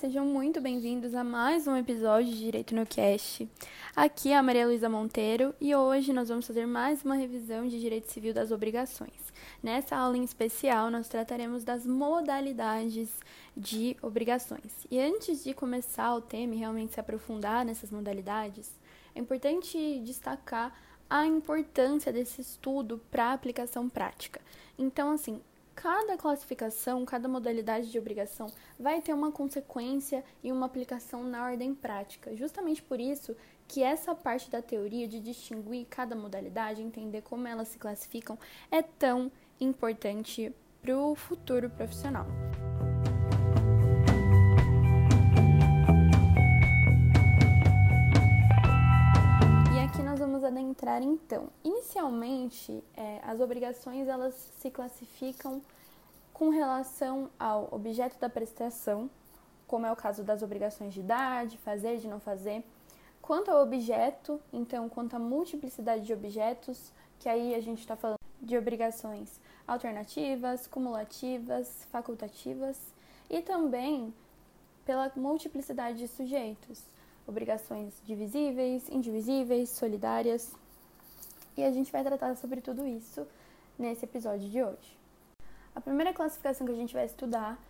sejam muito bem-vindos a mais um episódio de Direito no Cast. Aqui é a Maria Luísa Monteiro e hoje nós vamos fazer mais uma revisão de Direito Civil das Obrigações. Nessa aula em especial, nós trataremos das modalidades de obrigações. E antes de começar o tema e realmente se aprofundar nessas modalidades, é importante destacar a importância desse estudo para a aplicação prática. Então, assim, cada classificação, cada modalidade de obrigação vai ter uma consequência e uma aplicação na ordem prática. Justamente por isso que essa parte da teoria de distinguir cada modalidade, entender como elas se classificam, é tão importante para o futuro profissional. Adentrar então. Inicialmente, é, as obrigações elas se classificam com relação ao objeto da prestação, como é o caso das obrigações de dar, de fazer, de não fazer. Quanto ao objeto, então, quanto à multiplicidade de objetos, que aí a gente está falando de obrigações alternativas, cumulativas, facultativas, e também pela multiplicidade de sujeitos obrigações divisíveis, indivisíveis, solidárias. E a gente vai tratar sobre tudo isso nesse episódio de hoje. A primeira classificação que a gente vai estudar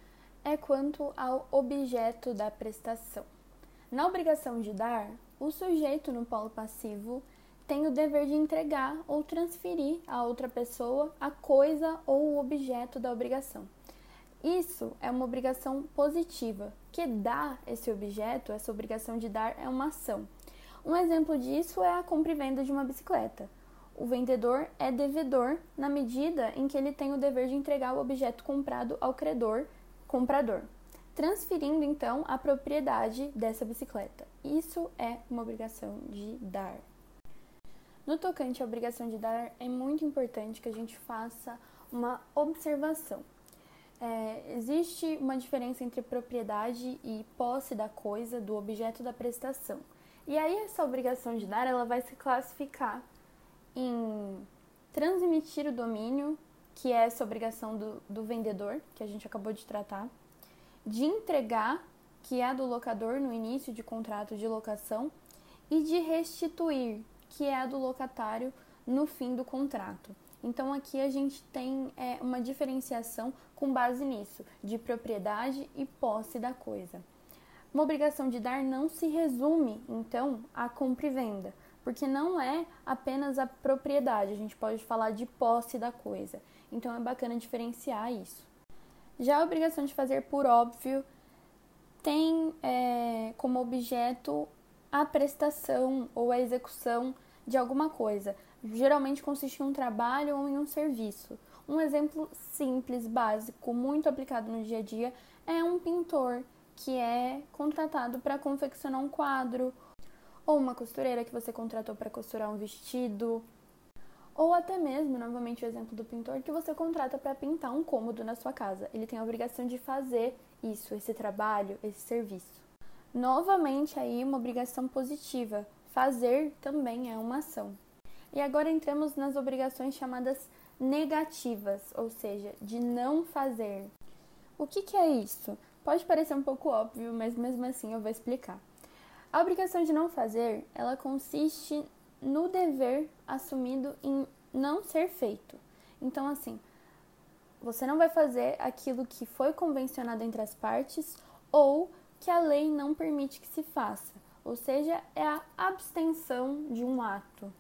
é quanto ao objeto da prestação. Na obrigação de dar, o sujeito no polo passivo tem o dever de entregar ou transferir a outra pessoa a coisa ou o objeto da obrigação. Isso é uma obrigação positiva, que dá esse objeto, essa obrigação de dar é uma ação. Um exemplo disso é a compra e venda de uma bicicleta. O vendedor é devedor na medida em que ele tem o dever de entregar o objeto comprado ao credor, comprador, transferindo então a propriedade dessa bicicleta. Isso é uma obrigação de dar. No tocante à obrigação de dar, é muito importante que a gente faça uma observação. É, existe uma diferença entre propriedade e posse da coisa, do objeto da prestação. E aí essa obrigação de dar, ela vai se classificar em transmitir o domínio, que é essa obrigação do, do vendedor, que a gente acabou de tratar, de entregar, que é a do locador no início de contrato de locação, e de restituir, que é a do locatário no fim do contrato. Então aqui a gente tem é, uma diferenciação com base nisso, de propriedade e posse da coisa. Uma obrigação de dar não se resume, então, à compra e venda, porque não é apenas a propriedade, a gente pode falar de posse da coisa. Então é bacana diferenciar isso. Já a obrigação de fazer por óbvio tem é, como objeto a prestação ou a execução de alguma coisa. Geralmente consiste em um trabalho ou em um serviço. Um exemplo simples, básico, muito aplicado no dia a dia é um pintor que é contratado para confeccionar um quadro, ou uma costureira que você contratou para costurar um vestido, ou até mesmo, novamente o exemplo do pintor, que você contrata para pintar um cômodo na sua casa. Ele tem a obrigação de fazer isso, esse trabalho, esse serviço. Novamente aí uma obrigação positiva. Fazer também é uma ação. E agora entramos nas obrigações chamadas negativas, ou seja, de não fazer. O que, que é isso? Pode parecer um pouco óbvio, mas mesmo assim eu vou explicar. A obrigação de não fazer, ela consiste no dever assumido em não ser feito. Então, assim, você não vai fazer aquilo que foi convencionado entre as partes ou que a lei não permite que se faça. Ou seja, é a abstenção de um ato.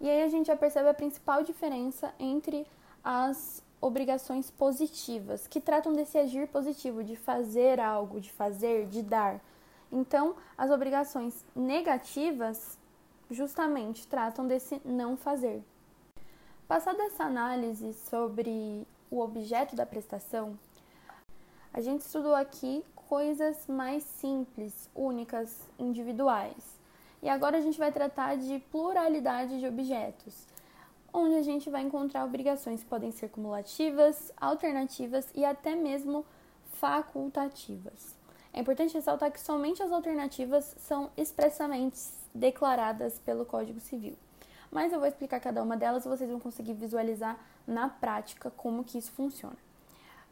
E aí a gente já percebe a principal diferença entre as obrigações positivas, que tratam desse agir positivo, de fazer algo, de fazer, de dar. Então, as obrigações negativas justamente tratam desse não fazer. Passada essa análise sobre o objeto da prestação, a gente estudou aqui coisas mais simples, únicas, individuais. E agora a gente vai tratar de pluralidade de objetos, onde a gente vai encontrar obrigações que podem ser cumulativas, alternativas e até mesmo facultativas. É importante ressaltar que somente as alternativas são expressamente declaradas pelo Código Civil. Mas eu vou explicar cada uma delas e vocês vão conseguir visualizar na prática como que isso funciona.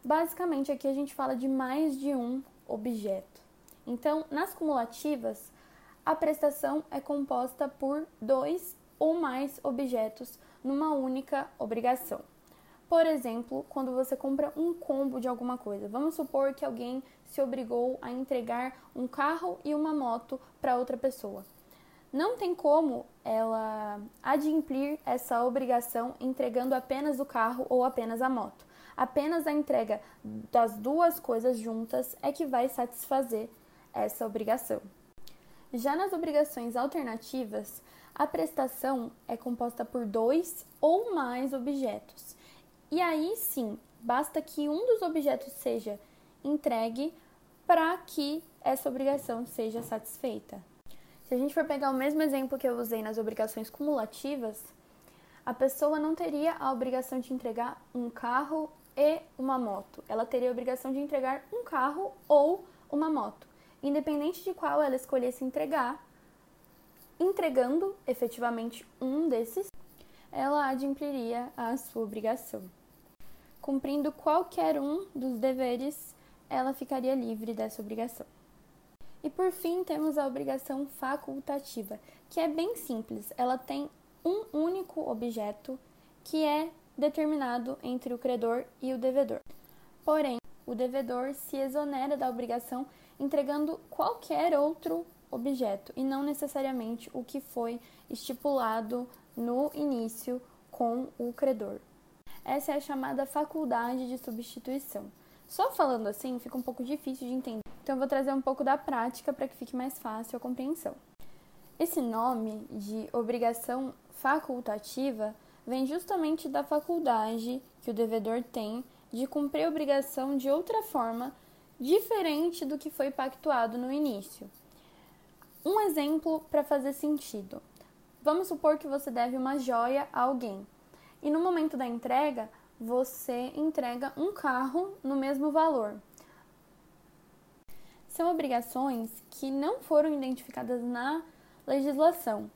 Basicamente, aqui a gente fala de mais de um objeto. Então, nas cumulativas, a prestação é composta por dois ou mais objetos numa única obrigação. Por exemplo, quando você compra um combo de alguma coisa, vamos supor que alguém se obrigou a entregar um carro e uma moto para outra pessoa. Não tem como ela adimplir essa obrigação entregando apenas o carro ou apenas a moto. Apenas a entrega das duas coisas juntas é que vai satisfazer essa obrigação. Já nas obrigações alternativas, a prestação é composta por dois ou mais objetos. E aí sim, basta que um dos objetos seja entregue para que essa obrigação seja satisfeita. Se a gente for pegar o mesmo exemplo que eu usei nas obrigações cumulativas, a pessoa não teria a obrigação de entregar um carro e uma moto. Ela teria a obrigação de entregar um carro ou uma moto. Independente de qual ela escolhesse entregar, entregando efetivamente um desses, ela adimpliria a sua obrigação. Cumprindo qualquer um dos deveres, ela ficaria livre dessa obrigação. E por fim, temos a obrigação facultativa, que é bem simples. Ela tem um único objeto que é determinado entre o credor e o devedor. Porém, o devedor se exonera da obrigação entregando qualquer outro objeto e não necessariamente o que foi estipulado no início com o credor. Essa é a chamada faculdade de substituição. Só falando assim fica um pouco difícil de entender, então eu vou trazer um pouco da prática para que fique mais fácil a compreensão. Esse nome de obrigação facultativa vem justamente da faculdade que o devedor tem de cumprir a obrigação de outra forma diferente do que foi pactuado no início. Um exemplo para fazer sentido. Vamos supor que você deve uma joia a alguém e no momento da entrega você entrega um carro no mesmo valor. São obrigações que não foram identificadas na legislação,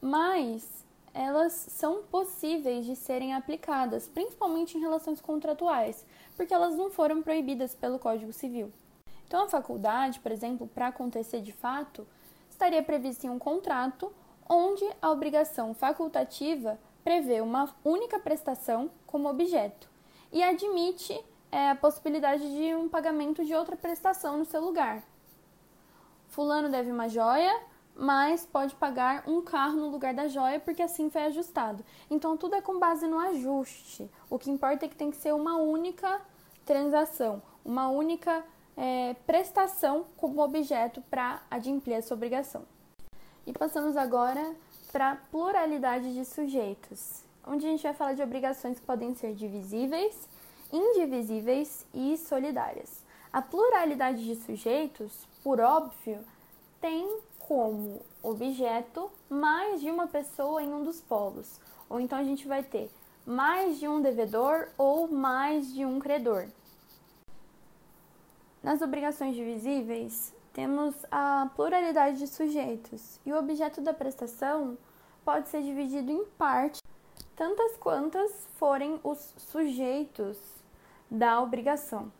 mas elas são possíveis de serem aplicadas, principalmente em relações contratuais, porque elas não foram proibidas pelo Código Civil. Então, a faculdade, por exemplo, para acontecer de fato, estaria prevista em um contrato onde a obrigação facultativa prevê uma única prestação como objeto e admite é, a possibilidade de um pagamento de outra prestação no seu lugar. Fulano deve uma joia, mas pode pagar um carro no lugar da joia porque assim foi ajustado. Então tudo é com base no ajuste. O que importa é que tem que ser uma única transação, uma única é, prestação como objeto para adimplir essa obrigação. E passamos agora para pluralidade de sujeitos, onde a gente vai falar de obrigações que podem ser divisíveis, indivisíveis e solidárias. A pluralidade de sujeitos, por óbvio, tem como objeto mais de uma pessoa em um dos polos, ou então a gente vai ter mais de um devedor ou mais de um credor. Nas obrigações divisíveis, temos a pluralidade de sujeitos e o objeto da prestação pode ser dividido em partes, tantas quantas forem os sujeitos da obrigação.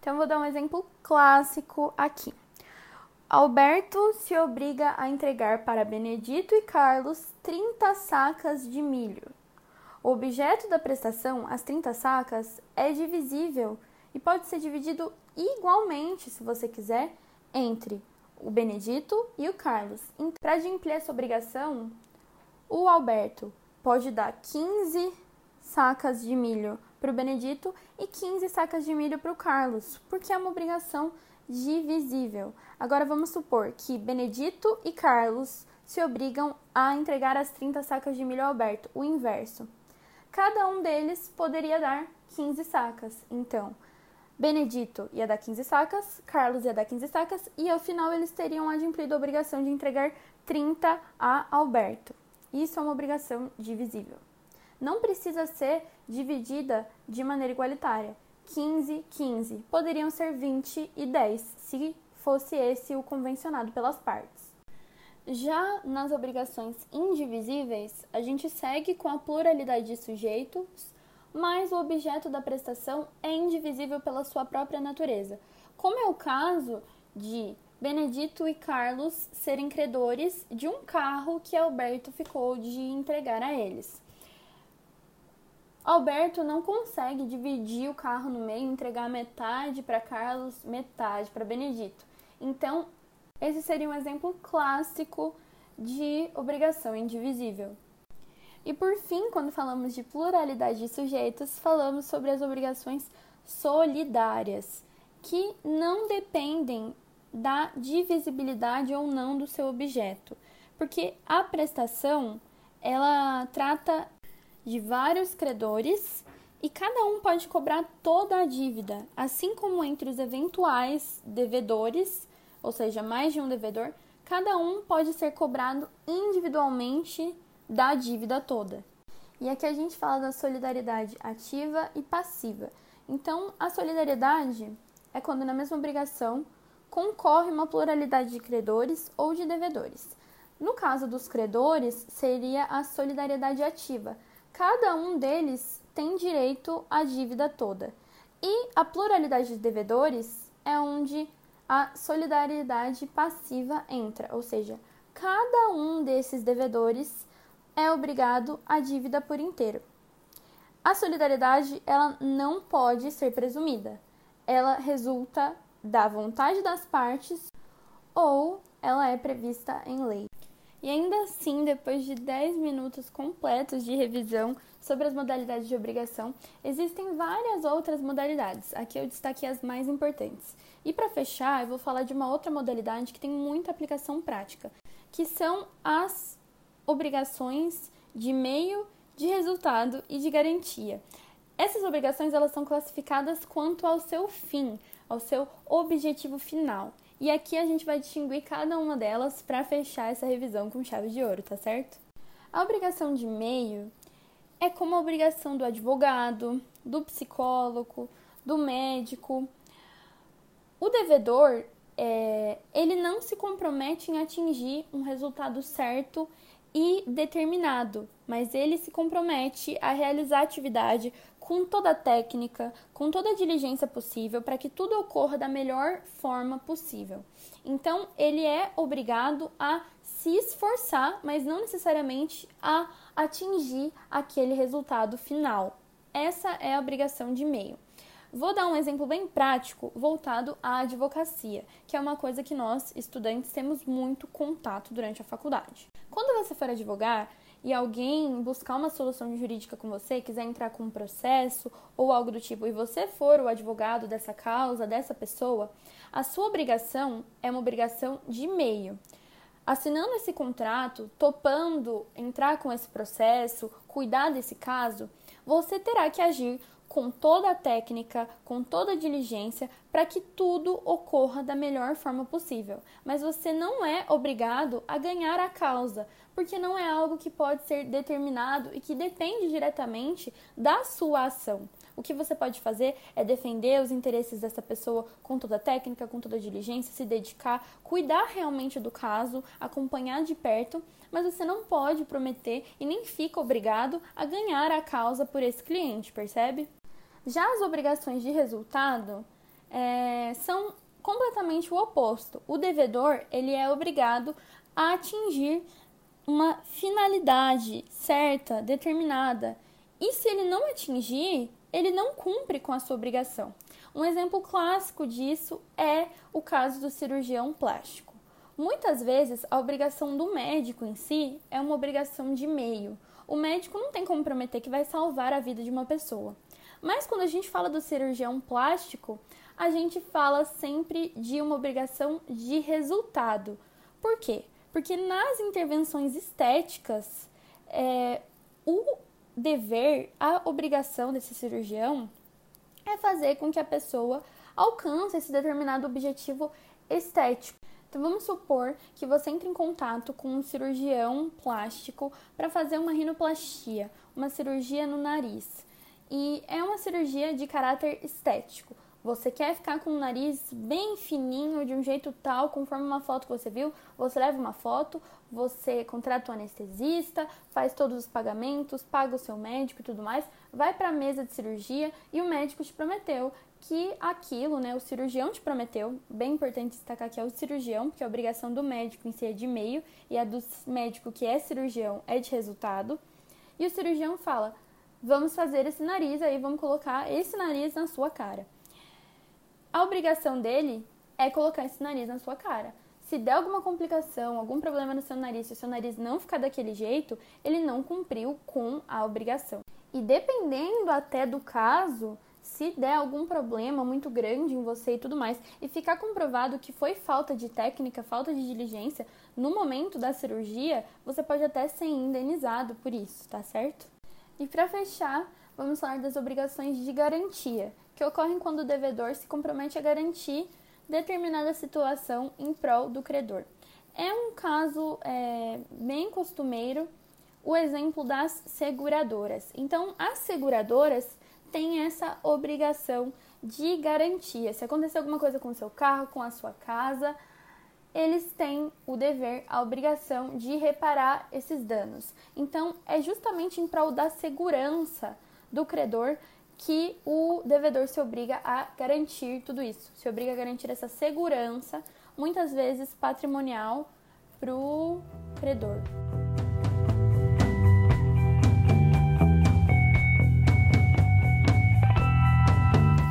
Então, vou dar um exemplo clássico aqui. Alberto se obriga a entregar para Benedito e Carlos 30 sacas de milho. O objeto da prestação, as 30 sacas, é divisível e pode ser dividido igualmente, se você quiser, entre o Benedito e o Carlos. Então, para adimplir essa obrigação, o Alberto pode dar 15 sacas de milho para o Benedito e 15 sacas de milho para o Carlos, porque é uma obrigação divisível. Agora vamos supor que Benedito e Carlos se obrigam a entregar as 30 sacas de milho ao Alberto, o inverso. Cada um deles poderia dar 15 sacas. Então, Benedito ia dar 15 sacas, Carlos ia dar 15 sacas e ao final eles teriam adimplido a obrigação de entregar 30 a Alberto. Isso é uma obrigação divisível. Não precisa ser dividida de maneira igualitária. 15, 15. Poderiam ser 20 e 10, se fosse esse o convencionado pelas partes. Já nas obrigações indivisíveis, a gente segue com a pluralidade de sujeitos mas o objeto da prestação é indivisível pela sua própria natureza, como é o caso de Benedito e Carlos serem credores de um carro que Alberto ficou de entregar a eles. Alberto não consegue dividir o carro no meio, entregar metade para Carlos, metade para Benedito. Então, esse seria um exemplo clássico de obrigação indivisível. E por fim, quando falamos de pluralidade de sujeitos, falamos sobre as obrigações solidárias, que não dependem da divisibilidade ou não do seu objeto, porque a prestação ela trata de vários credores e cada um pode cobrar toda a dívida, assim como entre os eventuais devedores, ou seja, mais de um devedor, cada um pode ser cobrado individualmente da dívida toda. E aqui a gente fala da solidariedade ativa e passiva. Então, a solidariedade é quando na mesma obrigação concorre uma pluralidade de credores ou de devedores. No caso dos credores, seria a solidariedade ativa, cada um deles tem direito à dívida toda. E a pluralidade de devedores é onde a solidariedade passiva entra, ou seja, cada um desses devedores é obrigado à dívida por inteiro. A solidariedade ela não pode ser presumida. Ela resulta da vontade das partes ou ela é prevista em lei. E ainda assim, depois de 10 minutos completos de revisão sobre as modalidades de obrigação, existem várias outras modalidades. Aqui eu destaquei as mais importantes. E para fechar, eu vou falar de uma outra modalidade que tem muita aplicação prática, que são as obrigações de meio, de resultado e de garantia. Essas obrigações elas são classificadas quanto ao seu fim, ao seu objetivo final. E aqui a gente vai distinguir cada uma delas para fechar essa revisão com chave de ouro, tá certo? A obrigação de meio é como a obrigação do advogado, do psicólogo, do médico. O devedor, é, ele não se compromete em atingir um resultado certo e determinado, mas ele se compromete a realizar a atividade com toda a técnica, com toda a diligência possível para que tudo ocorra da melhor forma possível. Então, ele é obrigado a se esforçar, mas não necessariamente a atingir aquele resultado final. Essa é a obrigação de meio. Vou dar um exemplo bem prático voltado à advocacia, que é uma coisa que nós, estudantes, temos muito contato durante a faculdade. Você for advogar, e alguém buscar uma solução jurídica com você, quiser entrar com um processo ou algo do tipo, e você for o advogado dessa causa, dessa pessoa, a sua obrigação é uma obrigação de meio. Assinando esse contrato, topando entrar com esse processo, cuidar desse caso, você terá que agir com toda a técnica, com toda a diligência, para que tudo ocorra da melhor forma possível. Mas você não é obrigado a ganhar a causa, porque não é algo que pode ser determinado e que depende diretamente da sua ação. O que você pode fazer é defender os interesses dessa pessoa com toda a técnica, com toda a diligência, se dedicar, cuidar realmente do caso, acompanhar de perto, mas você não pode prometer e nem fica obrigado a ganhar a causa por esse cliente, percebe? Já as obrigações de resultado é, são completamente o oposto. O devedor ele é obrigado a atingir uma finalidade certa, determinada. E se ele não atingir, ele não cumpre com a sua obrigação. Um exemplo clássico disso é o caso do cirurgião plástico. Muitas vezes, a obrigação do médico em si é uma obrigação de meio. O médico não tem como prometer que vai salvar a vida de uma pessoa. Mas quando a gente fala do cirurgião plástico, a gente fala sempre de uma obrigação de resultado. Por quê? Porque nas intervenções estéticas, é, o dever, a obrigação desse cirurgião é fazer com que a pessoa alcance esse determinado objetivo estético. Então vamos supor que você entre em contato com um cirurgião plástico para fazer uma rinoplastia, uma cirurgia no nariz. E é uma cirurgia de caráter estético. Você quer ficar com o nariz bem fininho, de um jeito tal, conforme uma foto que você viu? Você leva uma foto, você contrata um anestesista, faz todos os pagamentos, paga o seu médico e tudo mais, vai para a mesa de cirurgia e o médico te prometeu que aquilo, né, o cirurgião te prometeu, bem importante destacar que é o cirurgião, porque a obrigação do médico em si é de meio e a do médico que é cirurgião é de resultado. E o cirurgião fala: "Vamos fazer esse nariz aí, vamos colocar esse nariz na sua cara". A obrigação dele é colocar esse nariz na sua cara. Se der alguma complicação, algum problema no seu nariz, se o seu nariz não ficar daquele jeito, ele não cumpriu com a obrigação. E dependendo até do caso, se der algum problema muito grande em você e tudo mais, e ficar comprovado que foi falta de técnica, falta de diligência, no momento da cirurgia, você pode até ser indenizado por isso, tá certo? E para fechar, vamos falar das obrigações de garantia que ocorrem quando o devedor se compromete a garantir determinada situação em prol do credor. É um caso é, bem costumeiro o exemplo das seguradoras. Então, as seguradoras têm essa obrigação de garantia. Se acontecer alguma coisa com o seu carro, com a sua casa, eles têm o dever, a obrigação de reparar esses danos. Então, é justamente em prol da segurança do credor que o devedor se obriga a garantir tudo isso, se obriga a garantir essa segurança, muitas vezes patrimonial, para o credor.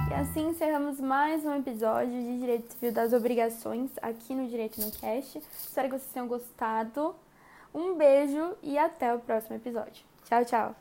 E assim encerramos mais um episódio de Direito Civil das Obrigações aqui no Direito no Cast. Espero que vocês tenham gostado. Um beijo e até o próximo episódio. Tchau, tchau!